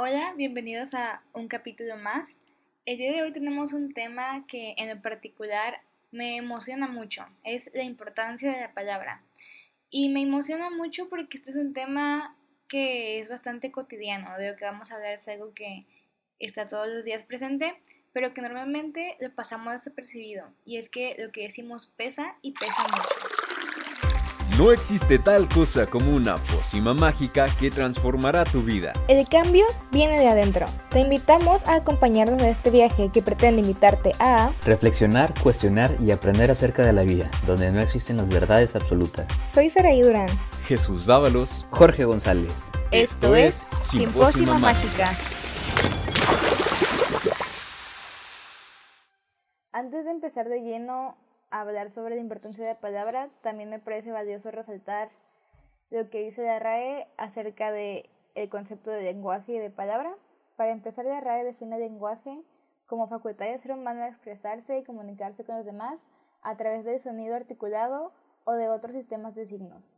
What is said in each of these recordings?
Hola, bienvenidos a un capítulo más. El día de hoy tenemos un tema que en lo particular me emociona mucho, es la importancia de la palabra. Y me emociona mucho porque este es un tema que es bastante cotidiano, de lo que vamos a hablar es algo que está todos los días presente, pero que normalmente lo pasamos desapercibido. Y es que lo que decimos pesa y pesa mucho. No existe tal cosa como una pócima mágica que transformará tu vida. El cambio viene de adentro. Te invitamos a acompañarnos en este viaje que pretende invitarte a reflexionar, cuestionar y aprender acerca de la vida, donde no existen las verdades absolutas. Soy Saraí Durán. Jesús Dávalos. Jorge González. Esto, es Simpósima Mágica. Antes de empezar de lleno hablar sobre la importancia de la palabra, también me parece valioso resaltar lo que dice la RAE acerca de el concepto de lenguaje y de palabra. Para empezar, la RAE define el lenguaje como facultad de ser humano de expresarse y comunicarse con los demás a través del sonido articulado o de otros sistemas de signos.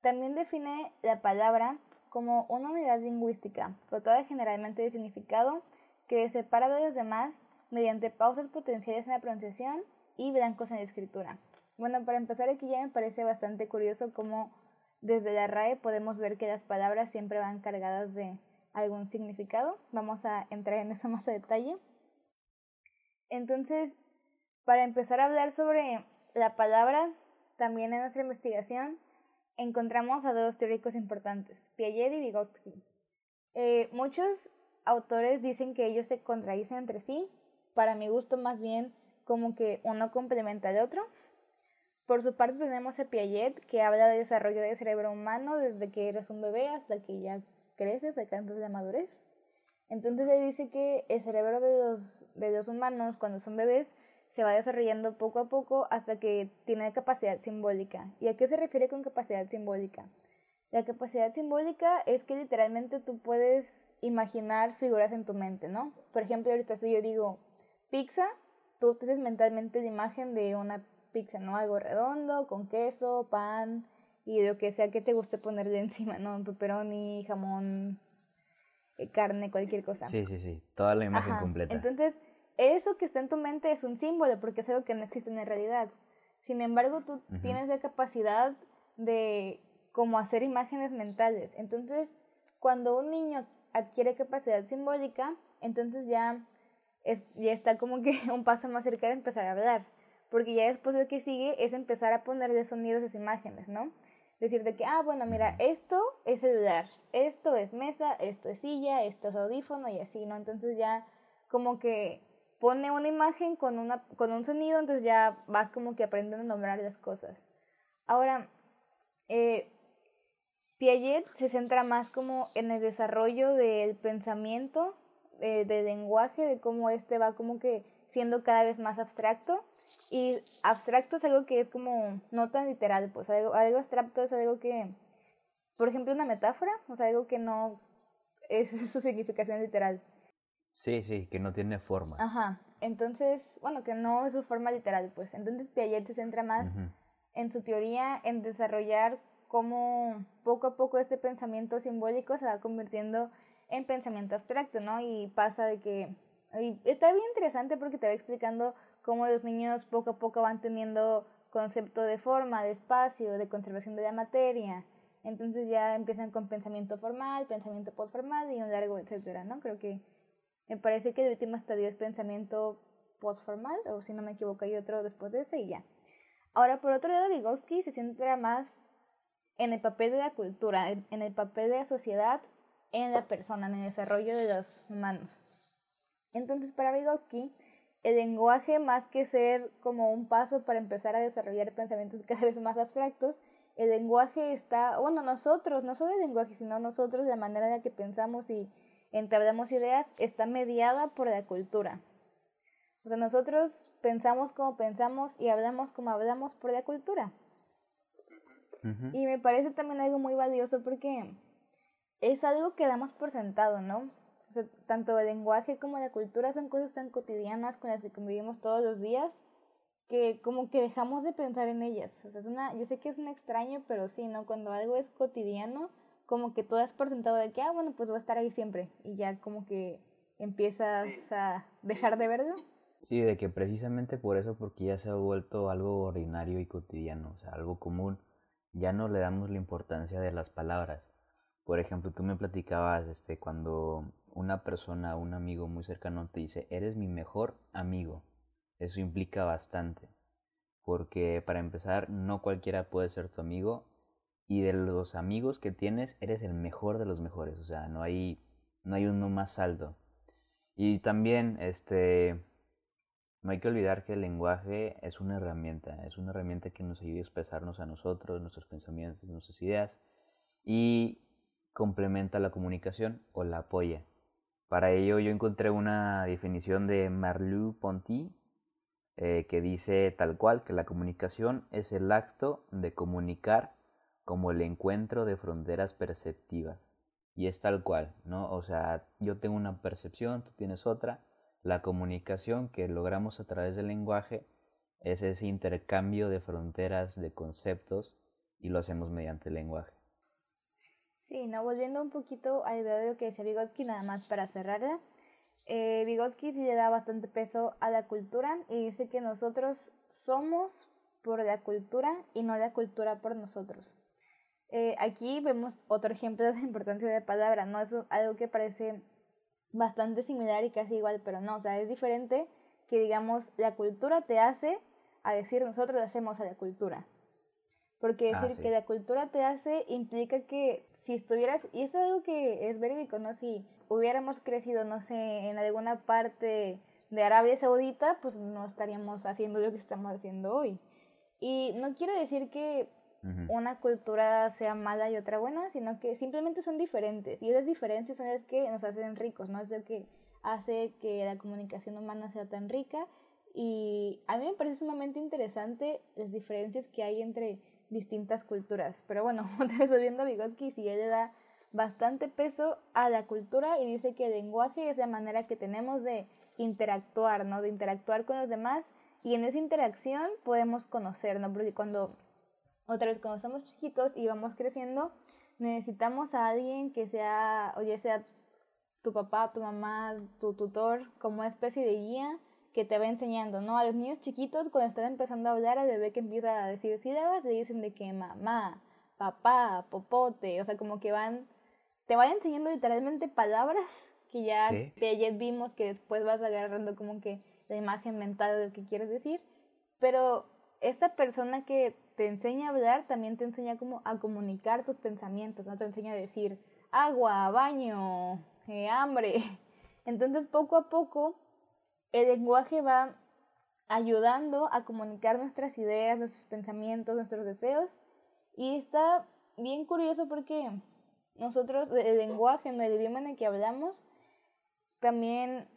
También define la palabra como una unidad lingüística, dotada generalmente de significado, que separa de los demás mediante pausas potenciales en la pronunciación y blancos en la escritura. Bueno, para empezar aquí ya me parece bastante curioso cómo desde la RAE podemos ver que las palabras siempre van cargadas de algún significado. Vamos a entrar en eso más a detalle. Entonces, para empezar a hablar sobre la palabra, también en nuestra investigación encontramos a dos teóricos importantes, Piaget y Vygotsky. Eh, muchos autores dicen que ellos se contradicen entre sí. Para mi gusto, más bien, como que uno complementa al otro. Por su parte tenemos a Piaget, que habla de desarrollo del cerebro humano desde que eres un bebé hasta que ya creces, alcanzas la madurez. Entonces él dice que el cerebro de los, de los humanos cuando son bebés se va desarrollando poco a poco hasta que tiene capacidad simbólica. ¿Y a qué se refiere con capacidad simbólica? La capacidad simbólica es que literalmente tú puedes imaginar figuras en tu mente, ¿no? Por ejemplo, ahorita si yo digo pizza, tú tienes mentalmente la imagen de una pizza, ¿no? Algo redondo, con queso, pan y lo que sea que te guste ponerle encima, ¿no? Pepperoni, jamón, eh, carne, cualquier cosa. Sí, sí, sí, toda la imagen completa. Entonces, eso que está en tu mente es un símbolo porque es algo que no existe en la realidad. Sin embargo, tú tienes la capacidad de como hacer imágenes mentales. Entonces, cuando un niño adquiere capacidad simbólica, entonces ya ya está como que un paso más cerca de empezar a hablar. Porque ya después lo que sigue es empezar a ponerle sonidos a esas imágenes, ¿no? Decir de que, ah, bueno, mira, esto es celular, esto es mesa, esto es silla, esto es audífono y así, ¿no? Entonces ya como que pone una imagen con, una, con un sonido, entonces ya vas como que aprendiendo a nombrar las cosas. Ahora, eh, Piaget se centra más como en el desarrollo del pensamiento eh, de lenguaje, de cómo este va como que siendo cada vez más abstracto. Y abstracto es algo que es como no tan literal, pues algo, algo abstracto es algo que, por ejemplo, una metáfora, o sea, algo que no es su significación literal. Sí, sí, que no tiene forma. Ajá, entonces, bueno, que no es su forma literal, pues. Entonces Piaget se centra más en su teoría, en desarrollar cómo poco a poco este pensamiento simbólico se va convirtiendo en pensamiento abstracto, ¿no? Y pasa de que... Y está bien interesante porque te va explicando cómo los niños poco a poco van teniendo concepto de forma, de espacio, de conservación de la materia. Entonces ya empiezan con pensamiento formal, pensamiento postformal y un largo etcétera, ¿no? Creo que me parece que el último estadio es pensamiento postformal, o si no me equivoco hay otro después de ese y ya. Ahora, por otro lado, Vygotsky se centra más en el papel de la cultura, en el papel de la sociedad en la persona, en el desarrollo de los humanos. Entonces, para Vygotsky, el lenguaje, más que ser como un paso para empezar a desarrollar pensamientos cada vez más abstractos, el lenguaje está, bueno, nosotros, no solo el lenguaje, sino nosotros, la manera en la que pensamos y entablamos ideas, está mediada por la cultura. O sea, nosotros pensamos como pensamos y hablamos como hablamos por la cultura. Y me parece también algo muy valioso porque es algo que damos por sentado, ¿no? tanto el lenguaje como la cultura son cosas tan cotidianas con las que convivimos todos los días que como que dejamos de pensar en ellas. O sea, es una, yo sé que es un extraño, pero sí, ¿no? Cuando algo es cotidiano, como que todo es por sentado de que, ah, bueno, pues va a estar ahí siempre. Y ya como que empiezas a dejar de verlo. Sí, de que precisamente por eso, porque ya se ha vuelto algo ordinario y cotidiano, o sea, algo común, ya no le damos la importancia de las palabras. Por ejemplo, tú me platicabas este, cuando una persona, un amigo muy cercano te dice, eres mi mejor amigo. Eso implica bastante, porque para empezar, no cualquiera puede ser tu amigo y de los amigos que tienes, eres el mejor de los mejores, o sea, no hay, no hay uno más alto. Y también, este, no hay que olvidar que el lenguaje es una herramienta, es una herramienta que nos ayuda a expresarnos a nosotros, nuestros pensamientos, nuestras ideas y complementa la comunicación o la apoya. Para ello yo encontré una definición de Marleau-Ponty eh, que dice tal cual que la comunicación es el acto de comunicar como el encuentro de fronteras perceptivas. Y es tal cual, ¿no? O sea, yo tengo una percepción, tú tienes otra. La comunicación que logramos a través del lenguaje es ese intercambio de fronteras, de conceptos, y lo hacemos mediante el lenguaje. Sí, no, volviendo un poquito a la idea de lo que decía Vygotsky, nada más para cerrarla. Eh, Vygotsky sí le da bastante peso a la cultura y dice que nosotros somos por la cultura y no la cultura por nosotros. Eh, aquí vemos otro ejemplo de la importancia de la palabra, ¿no? Es algo que parece bastante similar y casi igual, pero no, o sea, es diferente que digamos la cultura te hace a decir nosotros hacemos a la cultura. Porque ah, decir que la cultura te hace implica que si estuvieras, y es algo que es verídico, ¿no? Si hubiéramos crecido, no sé, en alguna parte de Arabia Saudita, pues no estaríamos haciendo lo que estamos haciendo hoy. Y no quiero decir que una cultura sea mala y otra buena, sino que simplemente son diferentes. Y esas diferencias son las que nos hacen ricos, ¿no? Es lo que hace que la comunicación humana sea tan rica. Y a mí me parece sumamente interesante las diferencias que hay entre distintas culturas. Pero bueno, otra vez volviendo a Vygotsky, sí, él le da bastante peso a la cultura y dice que el lenguaje es la manera que tenemos de interactuar, ¿no? De interactuar con los demás y en esa interacción podemos conocer, ¿no? Porque cuando, otra vez, cuando estamos chiquitos y vamos creciendo, necesitamos a alguien que sea, oye, sea tu papá, tu mamá, tu tutor, como una especie de guía que te va enseñando, ¿no? A los niños chiquitos, cuando están empezando a hablar, al bebé que empieza a decir sílabas, le dicen de que mamá, papá, popote, o sea, como que van, te van enseñando literalmente palabras que ya de ayer vimos que después vas agarrando como que la imagen mental de lo que quieres decir, pero esta persona que te enseña a hablar también te enseña como a comunicar tus pensamientos, no te enseña a decir agua, baño, eh, hambre. Entonces poco a poco el lenguaje va ayudando a comunicar nuestras ideas, nuestros pensamientos, nuestros deseos. Y está bien curioso porque nosotros, el lenguaje, el idioma en el que hablamos, también,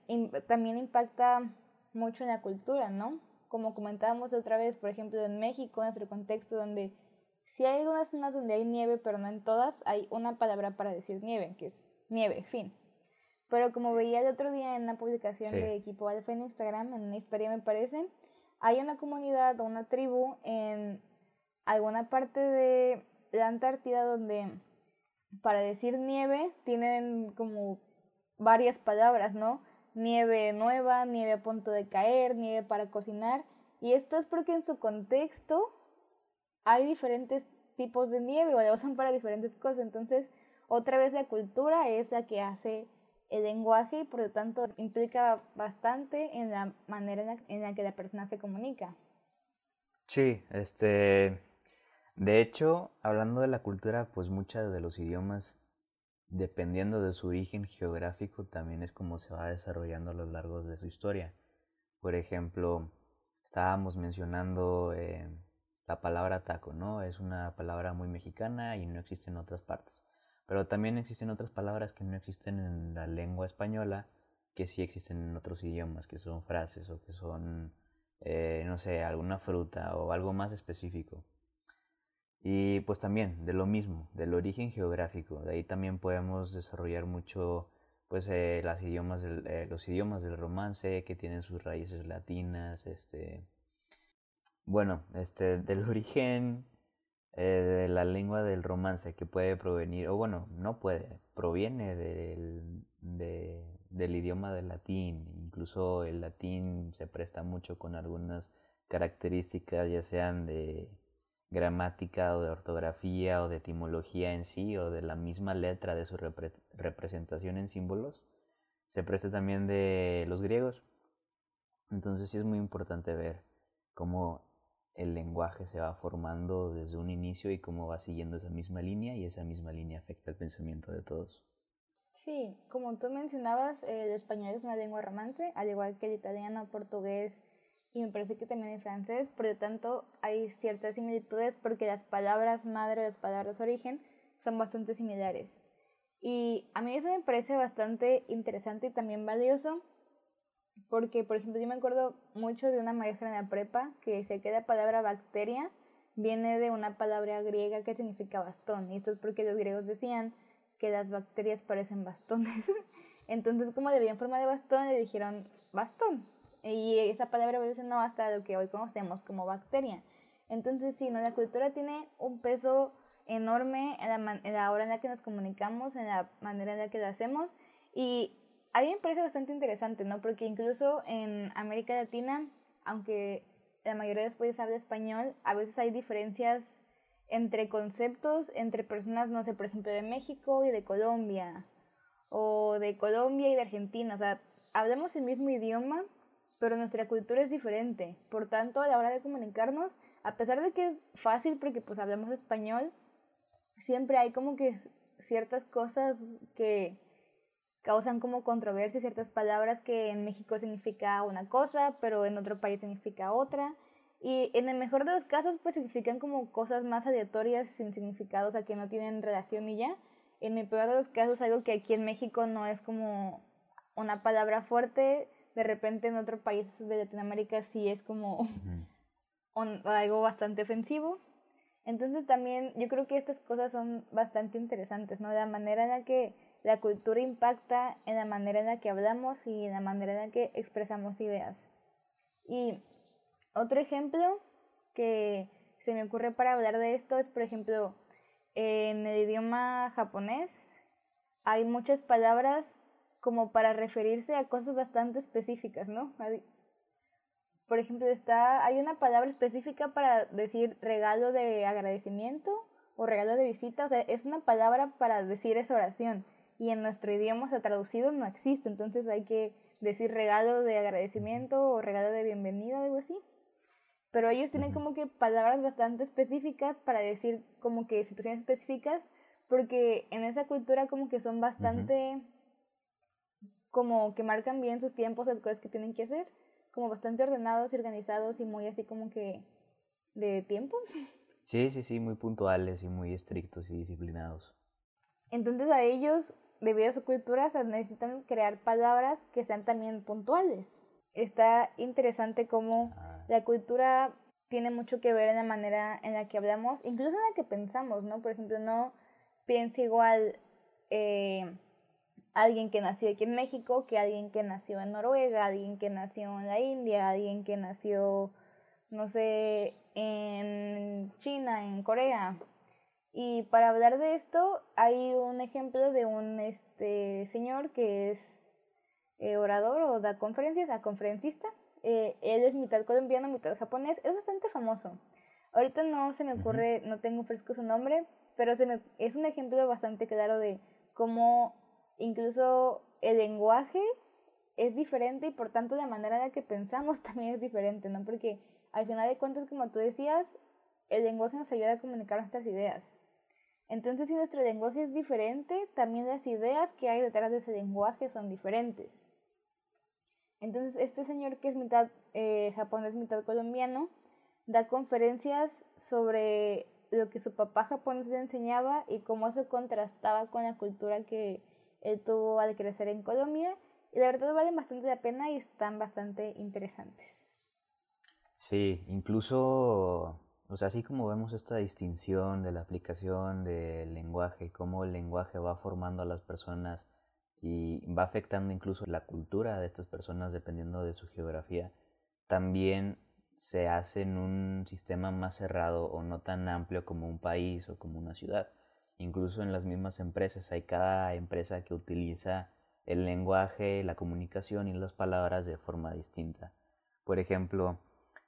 también impacta mucho en la cultura, ¿no? Como comentábamos otra vez, por ejemplo, en México, en nuestro contexto, donde si hay algunas zonas donde hay nieve, pero no en todas, hay una palabra para decir nieve, que es nieve, fin. Pero como veía el otro día en una publicación de Equipo Alfa en Instagram, en una historia me parece, hay una comunidad o una tribu en alguna parte de la Antártida donde para decir nieve tienen como varias palabras, ¿no? Nieve nueva, nieve a punto de caer, nieve para cocinar. Y esto es porque en su contexto hay diferentes tipos de nieve o la usan para diferentes cosas. Entonces, otra vez la cultura es la que hace el lenguaje y por lo tanto implica bastante en la manera en la, que la persona se comunica. Sí, este, de hecho, hablando de la cultura, pues muchos de los idiomas, dependiendo de su origen geográfico, también es como se va desarrollando a lo largo de su historia. Por ejemplo, estábamos mencionando eh, la palabra taco, ¿no? Es una palabra muy mexicana y no existe en otras partes. Pero también existen otras palabras que no existen en la lengua española, que sí existen en otros idiomas, que son frases o que son, eh, no sé, alguna fruta o algo más específico. Y pues también de lo mismo, del origen geográfico. De ahí también podemos desarrollar mucho pues eh, las idiomas del, eh, los idiomas del romance que tienen sus raíces latinas. Este, bueno, este, del origen eh, de la lengua del romance que puede provenir, o bueno, no puede, proviene del, del idioma del latín. Incluso el latín se presta mucho con algunas características, ya sean de gramática o de ortografía o de etimología en sí o de la misma letra de su representación en símbolos, se presta también de los griegos. Entonces sí es muy importante ver cómo el lenguaje se va formando desde un inicio y cómo va siguiendo esa misma línea y esa misma línea afecta el pensamiento de todos. Sí, como tú mencionabas, el español es una lengua romance, al igual que el italiano, portugués y me parece que también el francés, por lo tanto hay ciertas similitudes porque las palabras madre o las palabras origen son bastante similares. Y a mí eso me parece bastante interesante y también valioso porque, por ejemplo, yo me acuerdo mucho de una maestra en la prepa que decía que la palabra bacteria viene de una palabra griega que significa bastón. Y esto es porque los griegos decían que las bacterias parecen bastones. Entonces, como le forma de bastón, le dijeron bastón. Y esa palabra evolucionó hasta lo que hoy conocemos como bacteria. Entonces, sí, ¿no? la cultura tiene un peso enorme en la, en la hora en la que nos comunicamos, en la manera en la que lo hacemos. Y a mí me parece bastante interesante, ¿no? Porque incluso en América Latina, aunque la mayoría de los países habla español, a veces hay diferencias entre conceptos, entre personas, no sé, por ejemplo, de México y de Colombia, o de Colombia y de Argentina. O sea, hablamos el mismo idioma, pero nuestra cultura es diferente. Por tanto, a la hora de comunicarnos, a pesar de que es fácil porque pues hablamos español, siempre hay como que ciertas cosas que causan como controversia, ciertas palabras que en México significa una cosa, pero en otro país significa otra. Y en el mejor de los casos, pues significan como cosas más aleatorias, sin significado, o sea, que no tienen relación y ya. En el peor de los casos, algo que aquí en México no es como una palabra fuerte, de repente en otro país de Latinoamérica sí es como algo bastante ofensivo. Entonces también yo creo que estas cosas son bastante interesantes, ¿no? La manera en la que la cultura impacta en la manera en la que hablamos y en la manera en la que expresamos ideas. Y otro ejemplo que se me ocurre para hablar de esto es, por ejemplo, en el idioma japonés hay muchas palabras como para referirse a cosas bastante específicas, ¿no? Por ejemplo, está, hay una palabra específica para decir regalo de agradecimiento o regalo de visita, o sea, es una palabra para decir esa oración y en nuestro idioma se ha traducido no existe, entonces hay que decir regalo de agradecimiento o regalo de bienvenida, algo así. Pero ellos tienen como que palabras bastante específicas para decir como que situaciones específicas, porque en esa cultura como que son bastante como que marcan bien sus tiempos, las cosas que tienen que hacer, como bastante ordenados y organizados y muy así como que de tiempos. Sí, sí, sí, muy puntuales y muy estrictos y disciplinados. Entonces a ellos, debido a su cultura, se necesitan crear palabras que sean también puntuales. Está interesante cómo ah. la cultura tiene mucho que ver en la manera en la que hablamos, incluso en la que pensamos, ¿no? Por ejemplo, no piensa igual eh, alguien que nació aquí en México que alguien que nació en Noruega, alguien que nació en la India, alguien que nació, no sé, en China, en Corea. Y para hablar de esto hay un ejemplo de un este, señor que es eh, orador o da conferencias, a conferencista. Eh, él es mitad colombiano, mitad japonés, es bastante famoso. Ahorita no se me ocurre, no tengo fresco su nombre, pero se me, es un ejemplo bastante claro de cómo incluso el lenguaje es diferente y por tanto la manera en la que pensamos también es diferente, ¿no? Porque al final de cuentas, como tú decías, el lenguaje nos ayuda a comunicar nuestras ideas. Entonces, si nuestro lenguaje es diferente, también las ideas que hay detrás de ese lenguaje son diferentes. Entonces, este señor que es mitad eh, japonés, mitad colombiano, da conferencias sobre lo que su papá japonés le enseñaba y cómo eso contrastaba con la cultura que él tuvo al crecer en Colombia y la verdad valen bastante la pena y están bastante interesantes. Sí, incluso, o sea, así como vemos esta distinción de la aplicación del lenguaje, cómo el lenguaje va formando a las personas y va afectando incluso la cultura de estas personas dependiendo de su geografía, también se hace en un sistema más cerrado o no tan amplio como un país o como una ciudad. Incluso en las mismas empresas hay cada empresa que utiliza el lenguaje, la comunicación y las palabras de forma distinta. Por ejemplo,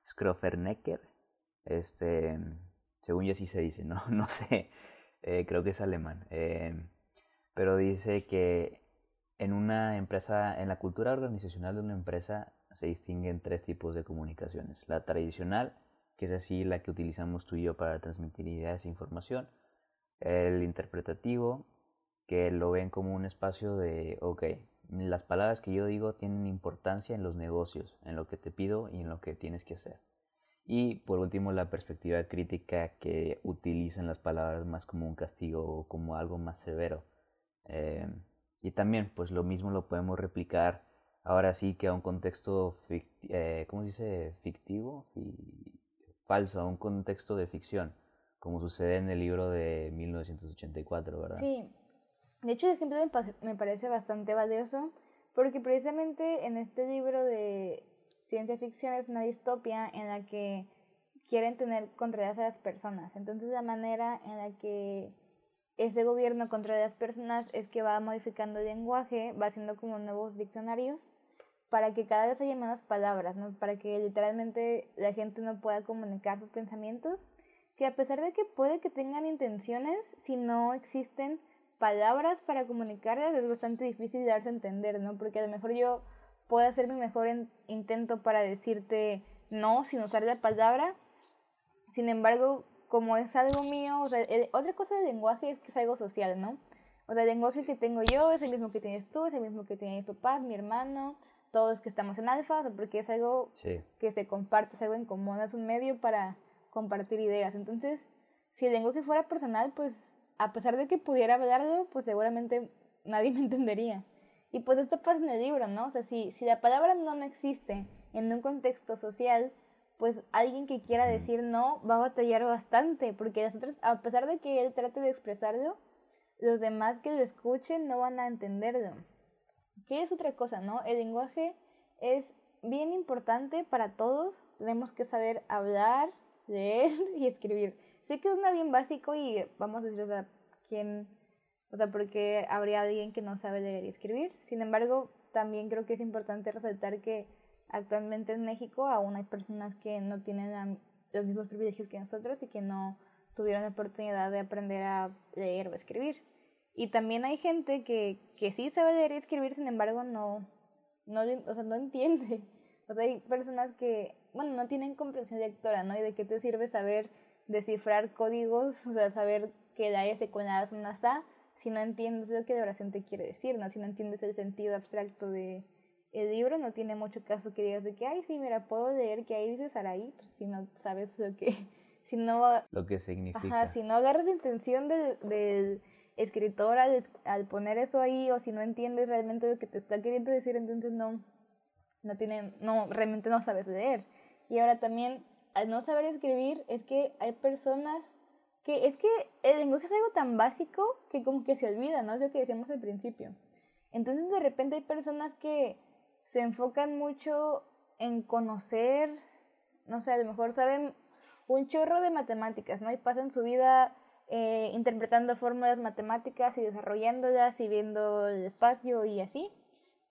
Scrofernecker, este, según yo así se dice, no, no sé, eh, creo que es alemán, eh, pero dice que en una empresa, en la cultura organizacional de una empresa se distinguen tres tipos de comunicaciones. La tradicional, que es así la que utilizamos tú y yo para transmitir ideas e información. El interpretativo, que lo ven como un espacio de, ok, las palabras que yo digo tienen importancia en los negocios, en lo que te pido y en lo que tienes que hacer. Y por último, la perspectiva crítica que utilizan las palabras más como un castigo o como algo más severo. Eh, y también, pues lo mismo lo podemos replicar ahora sí que a un contexto, eh, ¿cómo se dice? Fictivo, falso, a un contexto de ficción, como sucede en el libro de 1984, ¿verdad? Sí, de hecho el ejemplo me parece bastante valioso, porque precisamente en este libro ciencia ficción es una distopia en la que quieren tener controladas a las personas. Entonces la manera en la que ese gobierno controla a las personas es que va modificando el lenguaje, va haciendo como nuevos diccionarios para que cada vez haya menos palabras, ¿no? para que literalmente la gente no pueda comunicar sus pensamientos, que a pesar de que puede que tengan intenciones, si no existen palabras para comunicarlas es bastante difícil darse a entender, ¿no? Porque a lo mejor yo puedo hacer mi mejor intento para decirte no sin usar la palabra, sin embargo, como es algo mío, o sea, otra cosa del lenguaje es que es algo social, ¿no? O sea, el lenguaje que tengo yo es el mismo que tienes tú, es el mismo que tiene mi papá, mi hermano, todos que estamos en alfa, o sea, porque es algo que se comparte, es algo en común, es un medio para compartir ideas. Entonces, si el lenguaje fuera personal, pues a pesar de que pudiera hablarlo, pues seguramente nadie me entendería. Y pues esto pasa en el libro, ¿no? O sea, si, si la palabra no no existe en un contexto social, pues alguien que quiera decir no va a batallar bastante, porque nosotros, a pesar de que él trate de expresarlo, los demás que lo escuchen no van a entenderlo. ¿Qué es otra cosa, no? El lenguaje es bien importante para todos, tenemos que saber hablar, leer y escribir. Sé que es una bien básico y vamos a decir, o sea, ¿quién? O sea, porque habría alguien que no sabe leer y escribir. Sin embargo, también creo que es importante resaltar que actualmente en México aún hay personas que no tienen los mismos privilegios que nosotros y que no tuvieron la oportunidad de aprender a leer o escribir. Y también hay gente que, que sí sabe leer y escribir, sin embargo, no, no, o sea, no entiende. O sea, hay personas que, bueno, no tienen comprensión lectora, ¿no? ¿Y de qué te sirve saber descifrar códigos, o sea, saber que la S con la A una SA, si no entiendes lo que la oración te quiere decir, ¿no? Si no entiendes el sentido abstracto de el libro, no tiene mucho caso que digas de que, ay, sí, mira, puedo leer que ahí dice Saraí, pues si no sabes lo que, si no... Lo que significa. Ajá, si no agarras la intención del, del escritor al, al, poner eso ahí, o si no entiendes realmente lo que te está queriendo decir, entonces no, no tiene, no, realmente no sabes leer. Y ahora también al no saber escribir es que hay personas que es que el lenguaje es algo tan básico que como que se olvida, ¿no? Es lo que decíamos al principio. Entonces de repente hay personas que se enfocan mucho en conocer, no sé, a lo mejor saben un chorro de matemáticas, ¿no? Y pasan su vida eh, interpretando fórmulas matemáticas y desarrollándolas y viendo el espacio y así.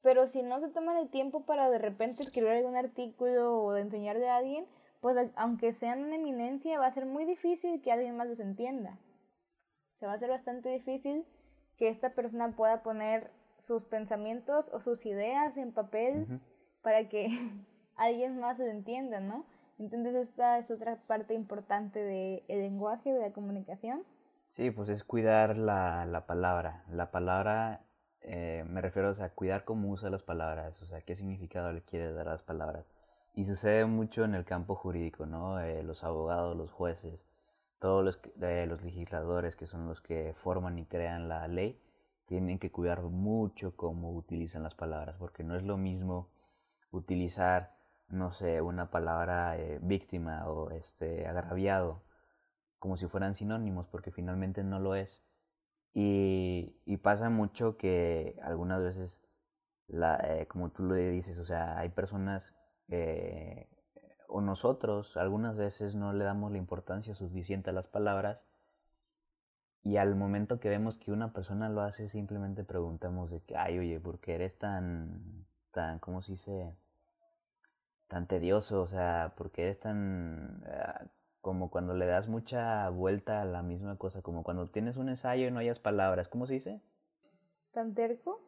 Pero si no se toman el tiempo para de repente escribir algún artículo o de enseñarle a alguien, pues aunque sean una eminencia, va a ser muy difícil que alguien más los entienda. Se va a ser bastante difícil que esta persona pueda poner sus pensamientos o sus ideas en papel para que alguien más lo entienda, ¿no? Entonces esta es otra parte importante del lenguaje, de la comunicación. Sí, pues es cuidar la, la palabra. La palabra, eh, me refiero a cuidar cómo usa las palabras, o sea, qué significado le quiere dar a las palabras. Y sucede mucho en el campo jurídico, ¿no? Eh, los abogados, los jueces, todos los, eh, los legisladores que son los que forman y crean la ley, tienen que cuidar mucho cómo utilizan las palabras, porque no es lo mismo utilizar, no sé, una palabra eh, víctima o este, agraviado, como si fueran sinónimos, porque finalmente no lo es. Y, pasa mucho que algunas veces, como tú lo dices, o sea, hay personas o nosotros algunas veces no le damos la importancia suficiente a las palabras y al momento que vemos que una persona lo hace simplemente preguntamos de que, ay, oye, ¿por qué eres tan, tan, ¿cómo se dice? Tan tedioso, o sea, ¿por qué eres tan... Ah, como cuando le das mucha vuelta a la misma cosa, como cuando tienes un ensayo y no hayas palabras, ¿cómo se dice? ¿Tan terco?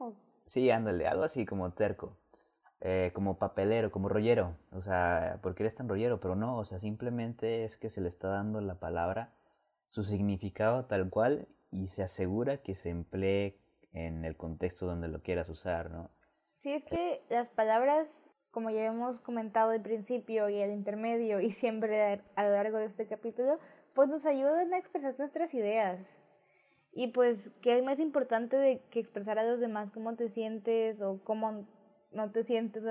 Sí, ándale, algo así como terco. Eh, como papelero, como rollero. O sea, ¿por qué eres tan rollero? Pero no, o sea, simplemente es que se le está dando la palabra su significado tal cual y se asegura que se emplee en el contexto donde lo quieras usar, ¿no? Sí, es que las palabras, como ya hemos comentado al principio y al intermedio y siempre a lo largo de este capítulo, pues nos ayudan a expresar nuestras ideas. Y pues, ¿qué es más importante de que expresar a los demás cómo te sientes o cómo no te sientes.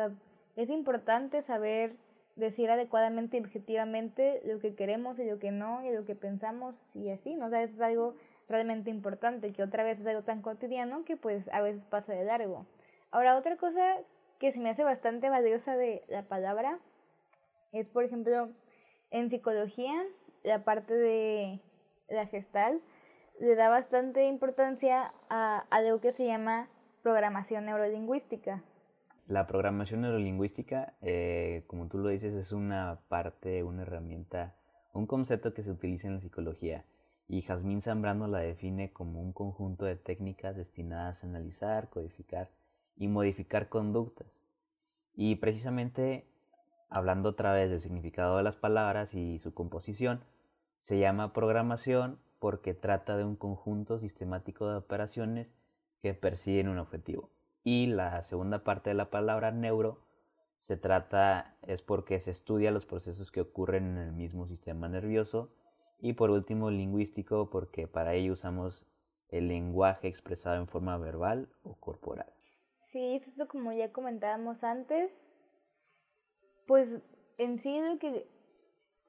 es importante saber decir adecuadamente y objetivamente lo que queremos y lo que no y lo que pensamos y así, ¿no? O sea, es algo realmente importante, que otra vez es algo tan cotidiano que pues a veces pasa de largo. Ahora, otra cosa que se me hace bastante valiosa de la palabra es, por ejemplo, en psicología, la parte de la gestal le da bastante importancia a algo que se llama programación neurolingüística. La programación neurolingüística, eh, como tú lo dices, es una parte, una herramienta, un concepto que se utiliza en la psicología y Jazmín Zambrano la define como un conjunto de técnicas destinadas a analizar, codificar y modificar conductas. Y precisamente, hablando otra vez del significado de las palabras y su composición, se llama programación porque trata de un conjunto sistemático de operaciones que persiguen un objetivo. Y la segunda parte de la palabra neuro se trata, es porque se estudia los procesos que ocurren en el mismo sistema nervioso. Y por último, lingüístico, porque para ello usamos el lenguaje expresado en forma verbal o corporal. Sí, esto como ya comentábamos antes, pues en sí que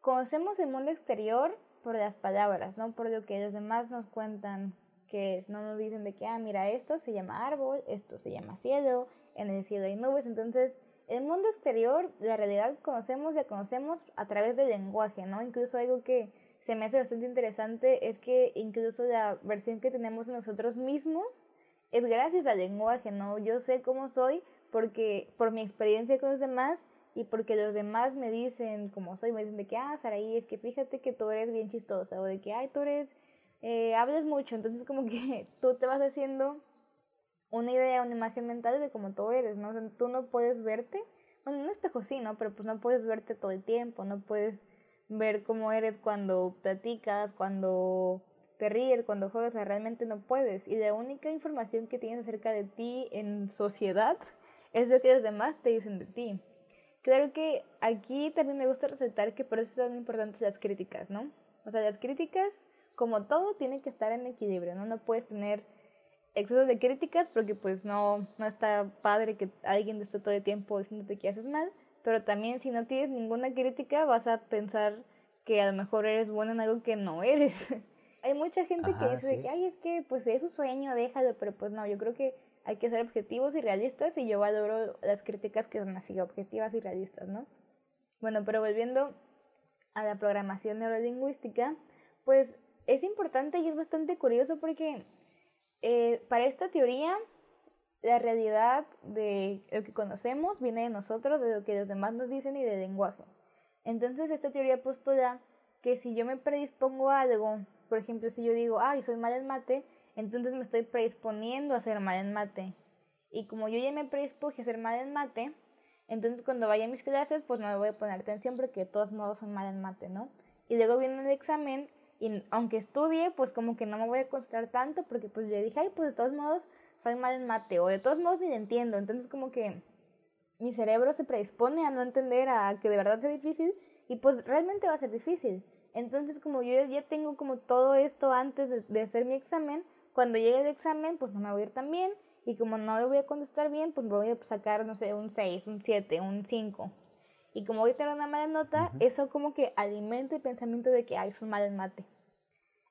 conocemos el mundo exterior por las palabras, no por lo que los demás nos cuentan que no nos dicen de que, ah, mira, esto se llama árbol, esto se llama cielo, en el cielo hay nubes, entonces el mundo exterior, la realidad conocemos, la conocemos a través del lenguaje, ¿no? Incluso algo que se me hace bastante interesante es que incluso la versión que tenemos de nosotros mismos es gracias al lenguaje, ¿no? Yo sé cómo soy porque por mi experiencia con los demás y porque los demás me dicen cómo soy, me dicen de que, ah, Saraí, es que fíjate que tú eres bien chistosa, o de que, ay, tú eres eh, hables mucho, entonces como que tú te vas haciendo una idea, una imagen mental de cómo tú eres, ¿no? tú no puedes verte, bueno, en un espejo sí, ¿no? Pero pues no puedes verte todo el tiempo, no puedes ver cómo eres cuando platicas, cuando te ríes, cuando juegas, realmente no puedes. Y la única información que tienes acerca de ti en sociedad es lo que los demás te dicen de ti. Claro que aquí también me gusta resaltar que por eso son importantes las críticas, ¿no? O sea, las críticas como todo, tiene que estar en equilibrio, ¿no? No puedes tener exceso de críticas porque pues no, no está padre que alguien esté todo el tiempo diciéndote que haces mal, pero también si no tienes ninguna crítica vas a pensar que a lo mejor eres bueno en algo que no eres. hay mucha gente que dice que, ay, es que pues es su sueño, déjalo, pero pues no, yo creo que hay que ser objetivos y realistas y yo valoro las críticas que son así, objetivas y realistas, ¿no? Bueno, pero volviendo a la programación neurolingüística, pues es importante y es bastante curioso porque eh, para esta teoría la realidad de lo que conocemos viene de nosotros, de lo que los demás nos dicen y del lenguaje. Entonces esta teoría postula que si yo me predispongo a algo, por ejemplo, si yo digo, ay, soy mal en mate, entonces me estoy predisponiendo a ser mal en mate. Y como yo ya me predispuje a ser mal en mate, entonces cuando vaya a mis clases, pues no me voy a poner atención porque de todos modos soy mal en mate, ¿no? Y luego viene el examen y aunque estudie, pues como que no me voy a concentrar tanto porque pues yo dije, ay, pues de todos modos soy mal en mate o de todos modos ni entiendo. Entonces como que mi cerebro se predispone a no entender, a que de verdad sea difícil y pues realmente va a ser difícil. Entonces como yo ya tengo como todo esto antes de, de hacer mi examen, cuando llegue el examen pues no me voy a ir tan bien y como no lo voy a contestar bien, pues voy a sacar, no sé, un 6, un 7, un 5. Y como voy a tener una mala nota, eso como que alimenta el pensamiento de que, ay, soy mal en mate.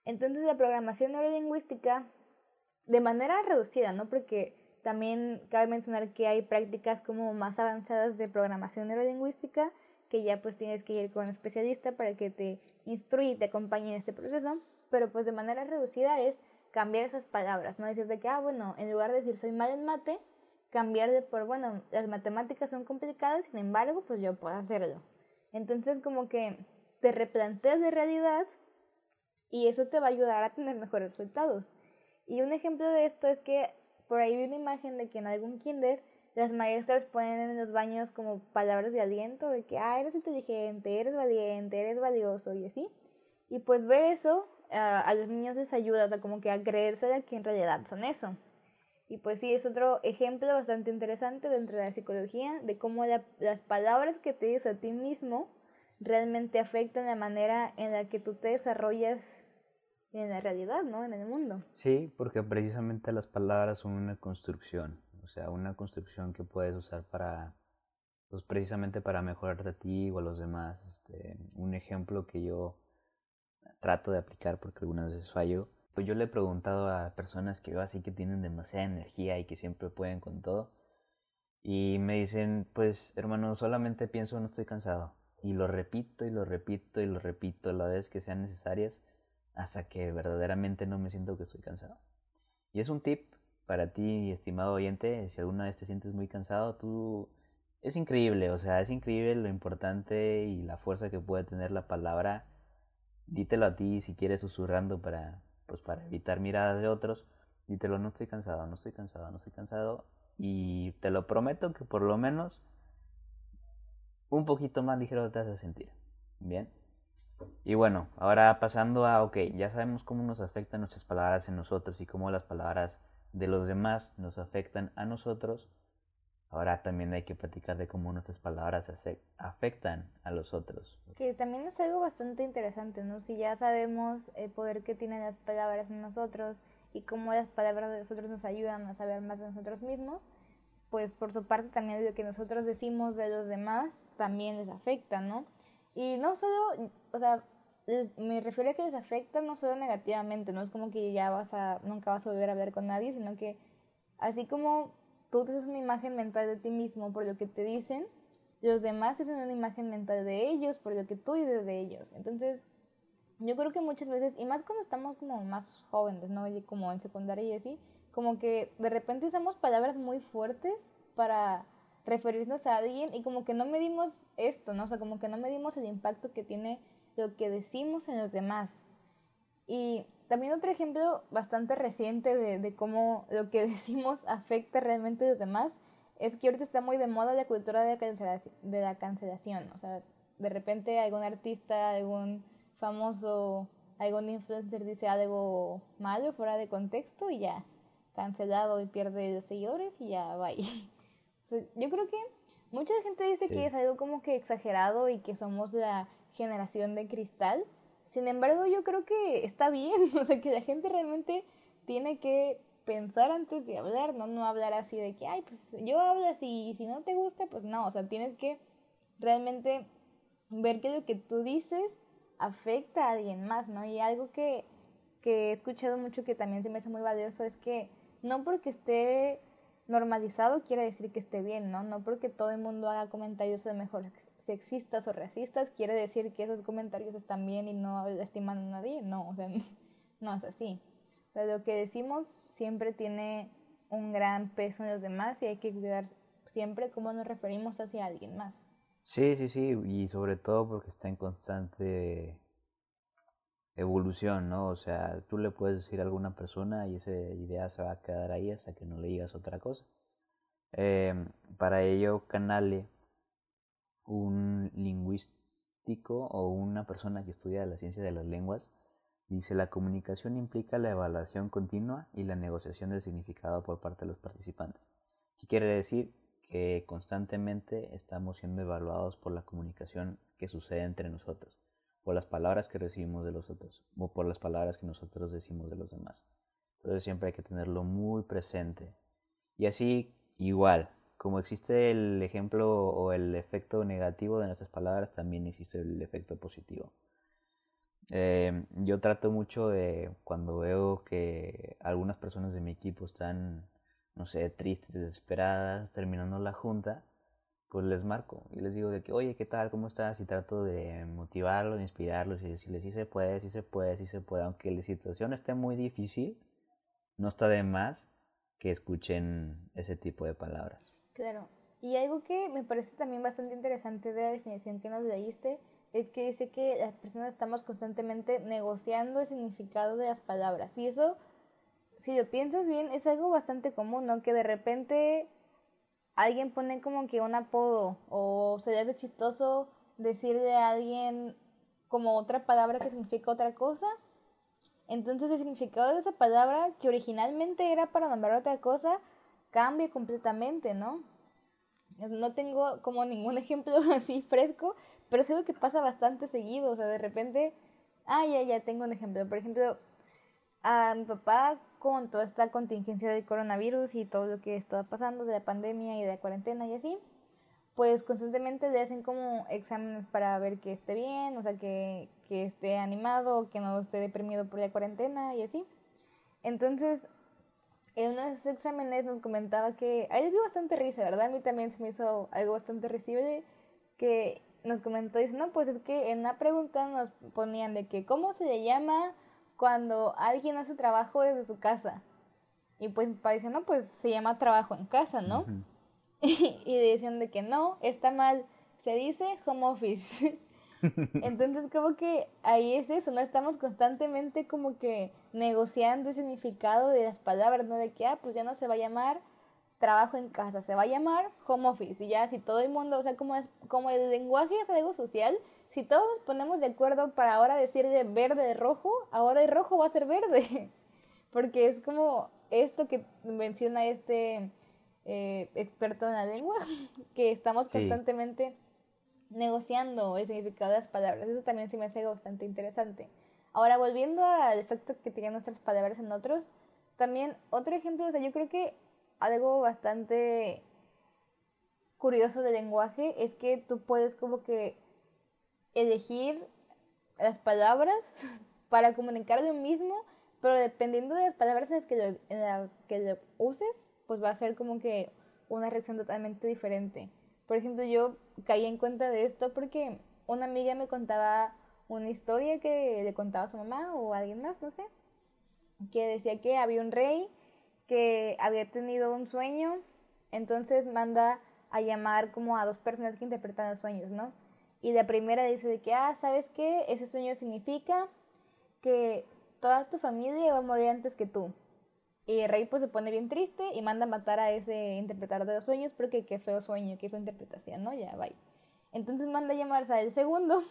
Entonces la programación neurolingüística, de manera reducida, ¿no? Porque también cabe mencionar que hay prácticas como más avanzadas de programación neurolingüística que ya pues tienes que ir con un especialista para que te instruya y te acompañe en este proceso, pero pues de manera reducida es cambiar esas palabras, no decir de que, ah, bueno, en lugar de decir soy mal en mate, cambiar de por, bueno, las matemáticas son complicadas, sin embargo, pues yo puedo hacerlo. Entonces como que te replanteas de realidad y eso te va a ayudar a tener mejores resultados. Y un ejemplo de esto es que por ahí vi una imagen de que en algún kinder las maestras ponen en los baños como palabras de aliento, de que, ah, eres inteligente, eres valiente, eres valioso y así. Y pues ver eso a los niños les ayuda, o sea, como que a creerse de que en realidad son eso. Y pues sí, es otro ejemplo bastante interesante dentro de la psicología de cómo las palabras que te dices a ti mismo realmente afectan la manera en la que tú te desarrollas en la realidad, ¿no? En el mundo. Sí, porque precisamente las palabras son una construcción, o sea, una construcción que puedes usar para, pues precisamente para mejorarte a ti o a los demás. Este, un ejemplo que yo trato de aplicar porque algunas veces fallo. Pues yo le he preguntado a personas que veo así que tienen demasiada energía y que siempre pueden con todo. Y me dicen, pues hermano, solamente pienso no estoy cansado. Y lo repito y lo repito y lo repito la vez que sean necesarias hasta que verdaderamente no me siento que estoy cansado. Y es un tip para ti, estimado oyente, si alguna vez te sientes muy cansado, tú... Es increíble, o sea, es increíble lo importante y la fuerza que puede tener la palabra dítelo a ti si quieres susurrando para, pues para evitar miradas de otros. Dítelo, no estoy cansado, no estoy cansado, no estoy cansado. Y te lo prometo que por lo menos un poquito más ligero te vas a sentir. Bien. Y bueno, ahora pasando a, ok, ya sabemos cómo nos afectan nuestras palabras en nosotros y cómo las palabras de los demás nos afectan a nosotros. Ahora también hay que platicar de cómo nuestras palabras afectan a los otros. Que también es algo bastante interesante, ¿no? Si ya sabemos el poder que tienen las palabras en nosotros y cómo las palabras de nosotros nos ayudan a saber más de nosotros mismos, pues por su parte también lo que nosotros decimos de los demás también les afecta, ¿no? Y no solo, o sea, me refiero a que les afecta no solo negativamente, no es como que ya vas a, nunca vas a volver a hablar con nadie, sino que así como tú tienes una imagen mental de ti mismo por lo que te dicen, los demás tienen una imagen mental de ellos por lo que tú dices de ellos. Entonces, yo creo que muchas veces, y más cuando estamos como más jóvenes, ¿no? Como en secundaria y así, como que de repente usamos palabras muy fuertes para referirnos a alguien y como que no medimos esto, ¿no? O sea, como que no medimos el impacto que tiene lo que decimos en los demás. Y también otro ejemplo bastante reciente de, de, cómo lo que decimos afecta realmente a los demás es que ahorita está muy de moda la cultura de la, cancelación, de la cancelación. O sea, de repente algún artista, algún famoso, algún influencer dice algo malo fuera de contexto y ya cancelado y pierde los seguidores y ya va. O sea, yo creo que mucha gente dice que es algo como que exagerado y que somos la generación de cristal. Sin embargo, yo creo que está bien, o sea, que la gente realmente tiene que pensar antes de hablar, no no hablar así de que, ay, pues yo hablo así y si no te gusta, pues no, o sea, tienes que realmente ver que lo que tú dices afecta a alguien más, ¿no? Y algo que, que he escuchado mucho que también se me hace muy valioso es que no porque esté normalizado quiere decir que esté bien, ¿no? No porque todo el mundo haga comentarios de mejor sexistas o racistas quiere decir que esos comentarios están bien y no estiman a nadie. No, o sea, no es así. O lo que decimos siempre tiene un gran peso en los demás y hay que cuidar siempre cómo nos referimos hacia alguien más. Sí, sí, sí, y sobre todo porque está en constante evolución, ¿no? O sea, tú le puedes decir a alguna persona y esa idea se va a quedar ahí hasta que no le digas otra cosa. Eh, para ello, Canale un lingüístico o una persona que estudia la ciencia de las lenguas, dice la comunicación implica la evaluación continua y la negociación del significado por parte de los participantes. ¿Qué quiere decir? Que constantemente estamos siendo evaluados por la comunicación que sucede entre nosotros, por las palabras que recibimos de los otros o por las palabras que nosotros decimos de los demás. Entonces siempre hay que tenerlo muy presente. Y así igual, como existe el ejemplo o el efecto negativo de nuestras palabras, también existe el efecto positivo. Eh, yo trato mucho de cuando veo que algunas personas de mi equipo están, no sé, tristes, desesperadas, terminando la junta, pues les marco y les digo de que, oye, ¿qué tal? ¿Cómo estás? Y trato de motivarlos, de inspirarlos y decirles, sí se puede, sí se puede, sí se puede. Aunque la situación esté muy difícil, no está de más que escuchen ese tipo de palabras. Claro. Y algo que me parece también bastante interesante de la definición que nos leíste es que dice que las personas estamos constantemente negociando el significado de las palabras. Y eso, si lo piensas bien, es algo bastante común, ¿no? Que de repente alguien pone como que un apodo o se le hace chistoso decirle a alguien como otra palabra que significa otra cosa. Entonces el significado de esa palabra que originalmente era para nombrar otra cosa cambia completamente, ¿no? No tengo como ningún ejemplo así fresco, pero es algo que pasa bastante seguido. O sea, de repente, ah, ya, ya tengo un ejemplo. Por ejemplo, a mi papá con toda esta contingencia del coronavirus y todo lo que está pasando de la pandemia y de la cuarentena y así, pues constantemente le hacen como exámenes para ver que esté bien, o sea, que, que esté animado, que no esté deprimido por la cuarentena y así. Entonces, en uno de esos exámenes nos comentaba que, a él dio bastante risa, ¿verdad? A mí también se me hizo algo bastante risible, que nos comentó, dice, no, pues es que en una pregunta nos ponían de que, ¿cómo se le llama cuando alguien hace trabajo desde su casa. Y pues parece, no, pues se llama trabajo en casa, ¿no? y, decían de que no, está mal, se dice home office. Entonces como que ahí es eso, ¿no? Estamos constantemente como que negociando el significado de las palabras, ¿no? De que, ah, pues ya no se va a llamar trabajo en casa, se va a llamar home office. Y ya si todo el mundo, o sea, como, es, como el lenguaje es algo social, si todos nos ponemos de acuerdo para ahora decir de verde rojo, ahora el rojo va a ser verde. Porque es como esto que menciona este eh, experto en la lengua, que estamos constantemente negociando el significado de las palabras. Eso también se me hace bastante interesante. Ahora, volviendo al efecto que tienen nuestras palabras en otros, también otro ejemplo, o sea, yo creo que algo bastante curioso del lenguaje es que tú puedes como que elegir las palabras para comunicar lo mismo, pero dependiendo de las palabras en las que lo, en que lo uses, pues va a ser como que una reacción totalmente diferente. Por ejemplo, yo caí en cuenta de esto porque una amiga me contaba una historia que le contaba a su mamá o alguien más, no sé, que decía que había un rey que había tenido un sueño, entonces manda a llamar como a dos personas que interpretan los sueños, ¿no? Y la primera dice de que, ah, ¿sabes qué? Ese sueño significa que toda tu familia va a morir antes que tú. Y el rey se pone bien triste y manda a matar a ese interpretador de los sueños porque qué feo sueño, qué fea interpretación, ¿no? Ya, bye. Entonces manda a llamarse al segundo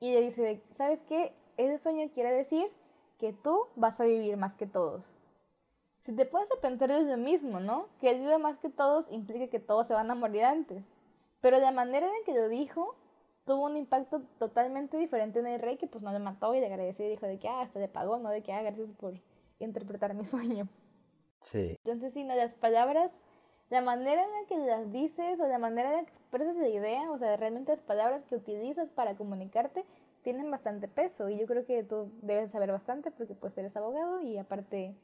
y le dice, ¿sabes qué? Ese sueño quiere decir que tú vas a vivir más que todos. Si te puedes pensar es lo mismo, ¿no? Que él vive más que todos implica que todos se van a morir antes. Pero la manera en que lo dijo tuvo un impacto totalmente diferente en el rey que pues no le mató y le agradeció y dijo de que ah, hasta le pagó, no de que ah, gracias por interpretar mi sueño. Sí. Entonces, sí, no, las palabras, la manera en la que las dices o la manera en la que expresas la idea, o sea, realmente las palabras que utilizas para comunicarte tienen bastante peso y yo creo que tú debes saber bastante porque pues eres abogado y aparte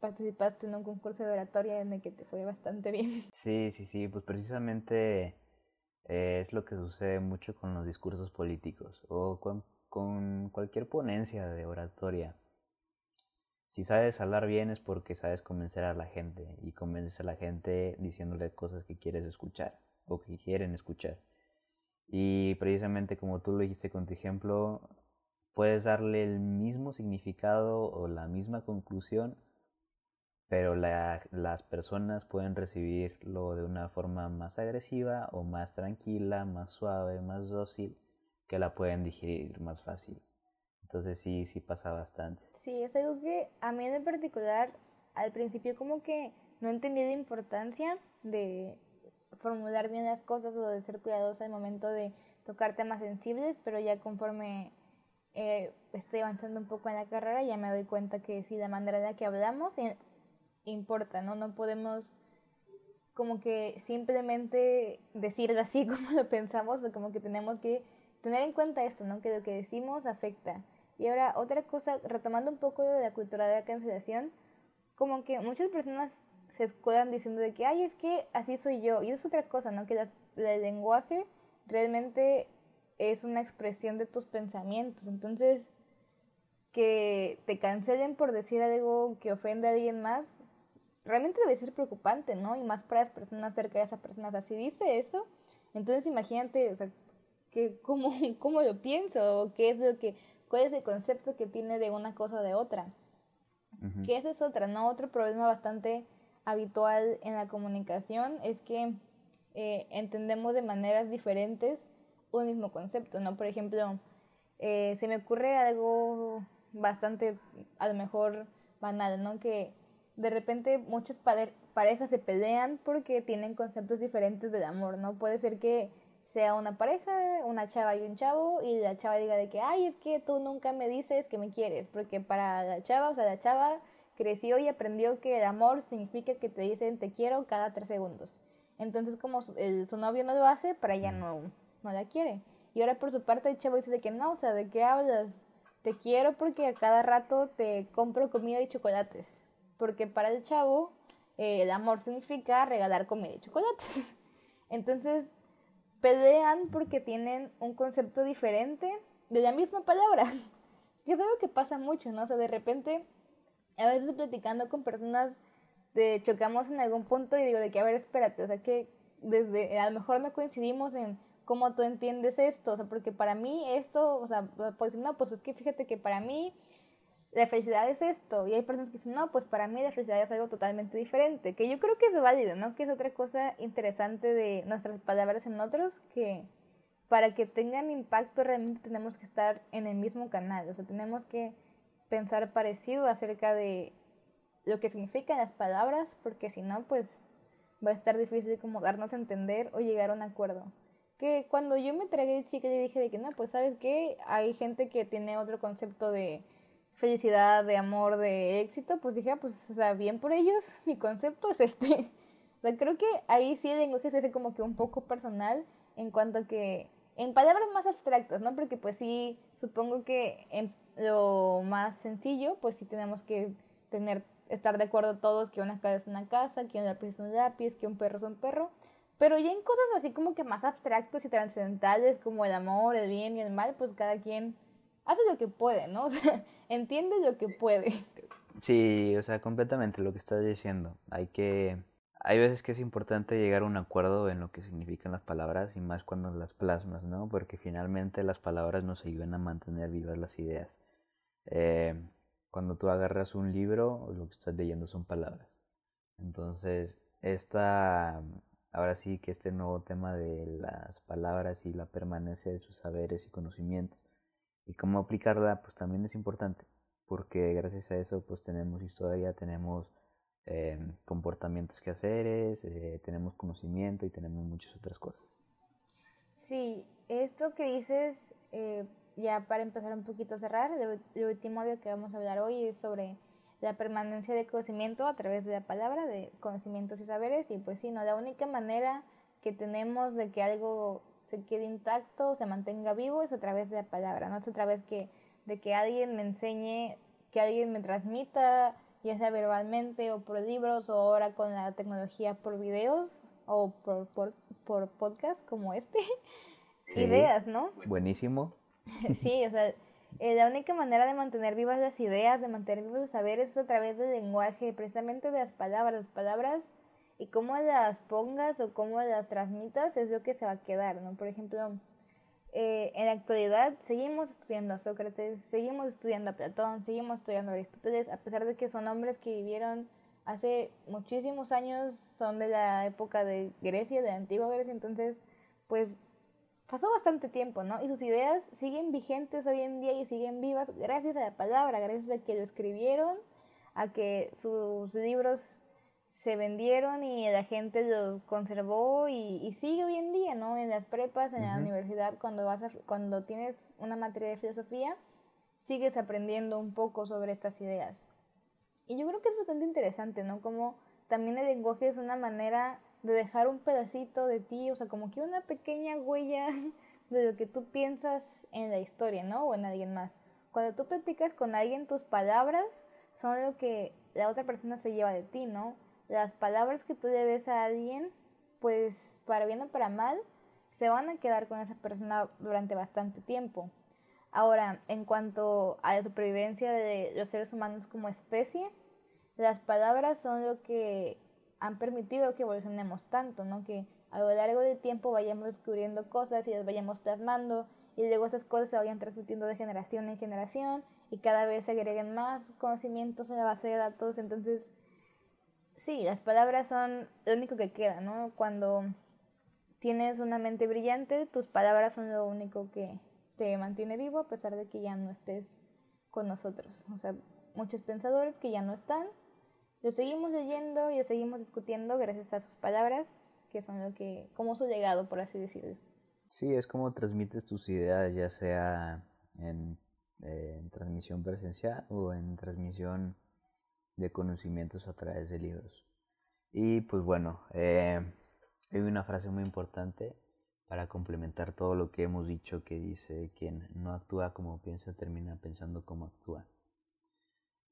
participaste en un concurso de oratoria en el que te fue bastante bien. Sí, sí, sí, pues precisamente eh, es lo que sucede mucho con los discursos políticos o con, cualquier ponencia de oratoria. Si sabes hablar bien es porque sabes convencer a la gente y convences a la gente diciéndole cosas que quieres escuchar o que quieren escuchar. Y precisamente como tú lo dijiste con tu ejemplo, puedes darle el mismo significado o la misma conclusión pero las personas pueden recibirlo de una forma más agresiva o más tranquila, más suave, más dócil, que la pueden digerir más fácil. Entonces sí, sí pasa bastante. Sí, es algo que a mí en particular al principio como que no entendí la importancia de formular bien las cosas o de ser cuidadosa al momento de tocar temas sensibles, pero ya conforme eh, estoy avanzando un poco en la carrera ya me doy cuenta que sí, la manera en la que hablamos, importa, ¿no? No podemos como que simplemente decirlo así como lo pensamos, o como que tenemos que tener en cuenta esto, ¿no? Que lo que decimos afecta. Y ahora, otra cosa, retomando un poco lo de la cultura de la cancelación, como que muchas personas se escudan diciendo de que, ay, es que así soy yo. Y es otra cosa, ¿no? Que el lenguaje realmente es una expresión de tus pensamientos. Entonces, que te cancelen por decir algo que ofende a alguien más, realmente debe ser preocupante, ¿no? Y más para las personas cerca de esa persona. O sea, si dice eso, entonces imagínate, o sea, que cómo, cómo lo pienso, qué es lo que, cuál es el concepto que tiene de una cosa o de otra. Que esa es otra, ¿no? Otro problema bastante habitual en la comunicación es que eh, entendemos de maneras diferentes un mismo concepto, ¿no? Por ejemplo, eh, se me ocurre algo bastante, a lo mejor, banal, ¿no? Que de repente muchas parejas se pelean porque tienen conceptos diferentes del amor, ¿no? Puede ser que sea una pareja, una chava y un chavo, y la chava diga de que, ay, es que tú nunca me dices que me quieres, porque para la chava, o sea, la chava creció y aprendió que el amor significa que te dicen te quiero cada tres segundos. Entonces, como su, su novio no lo hace, para ella no, no la quiere. Y ahora por su parte el chavo dice de que no, o sea, ¿de qué hablas? Te quiero porque a cada rato te compro comida y chocolates porque para el chavo eh, el amor significa regalar comida y chocolates. Entonces, pelean porque tienen un concepto diferente de la misma palabra. Que es algo que pasa mucho, ¿no? O sea, de repente, a veces platicando con personas, de, chocamos en algún punto y digo de que, a ver, espérate, o sea, que desde, a lo mejor no coincidimos en cómo tú entiendes esto, o sea, porque para mí esto, o sea, pues no, pues es que fíjate que para mí la felicidad es esto. Y hay personas que dicen, no, pues para mí la felicidad es algo totalmente diferente. Que yo creo que es válido, ¿no? Que es otra cosa interesante de nuestras palabras en otros, que para que tengan impacto realmente tenemos que estar en el mismo canal. O sea, tenemos que pensar parecido acerca de lo que significan las palabras, porque si no, pues va a estar difícil como darnos a entender o llegar a un acuerdo. Que cuando yo me tragué el chicle y dije de que no, pues sabes que hay gente que tiene otro concepto de felicidad, de amor, de éxito, pues dije, ah, pues, o sea, bien por ellos, mi concepto es este. O creo que ahí sí el lenguaje se hace como que un poco personal en cuanto que, en palabras más abstractas, ¿no? Porque pues sí, supongo que en lo más sencillo, pues sí tenemos que tener, estar de acuerdo todos que una casa es una casa, que un lápiz es un lápiz, que un perro es un perro. Pero ya en cosas así como que más abstractas y trascendentales como el amor, el bien y el mal, pues cada quien hace lo que puede, ¿no? O sea, entiende lo que puede. Sí, o sea, completamente lo que estás diciendo. Hay que... Hay veces que es importante llegar a un acuerdo en lo que significan las palabras y más cuando las plasmas, ¿no? Porque finalmente las palabras nos ayudan a mantener vivas las ideas. Eh, cuando tú agarras un libro, lo que estás leyendo son palabras. Entonces, esta, ahora sí que este nuevo tema de las palabras y la permanencia de sus saberes y conocimientos y cómo aplicarla pues también es importante porque gracias a eso pues tenemos historia, tenemos eh, comportamientos que hacer, eh, tenemos conocimiento y tenemos muchas otras cosas. Sí, esto que dices, eh, ya para empezar un poquito a cerrar, el último de que vamos a hablar hoy es sobre la permanencia de conocimiento a través de la palabra, de conocimientos y saberes, y pues sí, no, la única manera que tenemos de que algo se quede intacto, se mantenga vivo, es a través de la palabra, no es a través que, de que alguien me enseñe, que alguien me transmita, ya sea verbalmente o por libros o ahora con la tecnología por videos o por, por, por podcast como este. Ideas, ¿no? Buenísimo. sí, o sea, eh, la única manera de mantener vivas las ideas, de mantener vivos los saberes es a través del lenguaje, precisamente de las palabras. Las palabras y cómo las pongas o cómo las transmitas es lo que se va a quedar, ¿no? Por ejemplo, eh, en la actualidad seguimos estudiando a Sócrates, seguimos estudiando a Platón, seguimos estudiando a Aristóteles, a pesar de que son hombres que vivieron hace muchísimos años, son de la época de Grecia, de la antigua Grecia, entonces, pues pasó bastante tiempo, ¿no? Y sus ideas siguen vigentes hoy en día y siguen vivas gracias a la palabra, gracias a que lo escribieron, a que sus libros se vendieron y la gente los conservó y, sigue hoy en día, ¿no? En las prepas, en la universidad, cuando, vas cuando tienes una materia de filosofía, sigues aprendiendo un poco sobre estas ideas. Y yo creo que es bastante interesante, ¿no? Como también el lenguaje es una manera de dejar un pedacito de ti, o sea, como que una pequeña huella de lo que tú piensas en la historia, ¿no? O en alguien más. Cuando tú platicas con alguien, tus palabras son lo que la otra persona se lleva de ti, ¿no? Las palabras que tú le des a alguien, pues para bien o para mal, se van a quedar con esa persona durante bastante tiempo. Ahora, en cuanto a la supervivencia de los seres humanos como especie, las palabras son lo que han permitido que evolucionemos tanto, ¿no? Que a lo largo del tiempo vayamos descubriendo cosas y las vayamos plasmando y luego esas cosas se vayan transmitiendo de generación en generación y cada vez se agreguen más conocimientos en la base de datos. Entonces, sí, las palabras son lo único que queda, ¿no? Cuando tienes una mente brillante, tus palabras son lo único que te mantiene vivo a pesar de que ya no estés con nosotros. O sea, muchos pensadores que ya no están, los seguimos leyendo y los seguimos discutiendo gracias a sus palabras, que son lo que, como su legado, por así decirlo. Sí, es como transmites tus ideas, ya sea en, eh, en transmisión presencial o en transmisión de conocimientos a través de libros. Y pues bueno, eh, hay una frase muy importante para complementar todo lo que hemos dicho que dice quien no actúa como piensa termina pensando como actúa.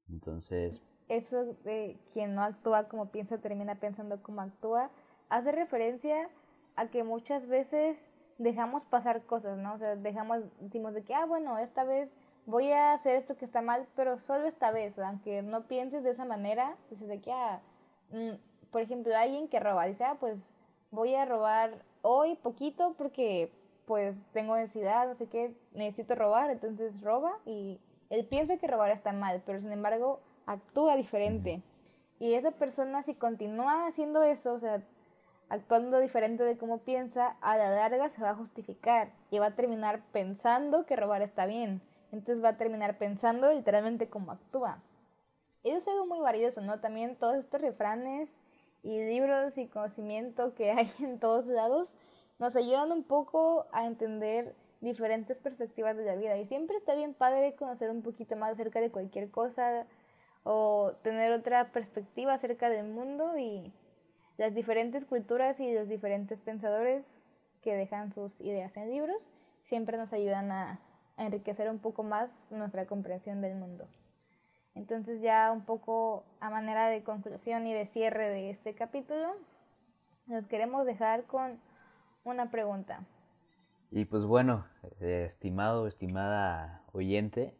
Entonces... Eso de quien no actúa como piensa termina pensando como actúa hace referencia a que muchas veces dejamos pasar cosas, ¿no? O sea, dejamos, decimos de que, ah, bueno, esta vez voy a hacer esto que está mal, pero solo esta vez, aunque no pienses de esa manera, dices de que, ah, mm, por ejemplo, alguien que roba, dice, ah, pues voy a robar hoy poquito porque pues tengo necesidad, no sé qué, necesito robar, entonces roba y él piensa que robar está mal, pero sin embargo actúa diferente. Y esa persona si continúa haciendo eso, o sea, actuando diferente de cómo piensa, a la larga se va a justificar y va a terminar pensando que robar está bien. Entonces va a terminar pensando literalmente cómo actúa. Eso es algo muy valioso, ¿no? También todos estos refranes y libros y conocimiento que hay en todos lados nos ayudan un poco a entender diferentes perspectivas de la vida. Y siempre está bien padre conocer un poquito más acerca de cualquier cosa o tener otra perspectiva acerca del mundo y las diferentes culturas y los diferentes pensadores que dejan sus ideas en libros siempre nos ayudan a, enriquecer un poco más nuestra comprensión del mundo. Entonces ya un poco a manera de conclusión y de cierre de este capítulo, nos queremos dejar con una pregunta. Y pues bueno, eh, estimado, estimada oyente,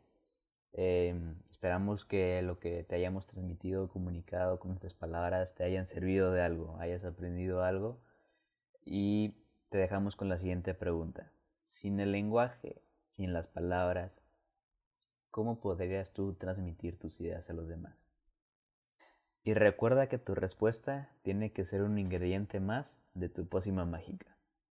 em, esperamos que lo que te hayamos transmitido, comunicado con nuestras palabras, te hayan servido de algo, hayas aprendido algo. Y te dejamos con la siguiente pregunta. Sin el lenguaje, sin las palabras, ¿cómo podrías tú transmitir tus ideas a los demás? Y recuerda que tu respuesta tiene que ser un ingrediente más de tu pócima mágica.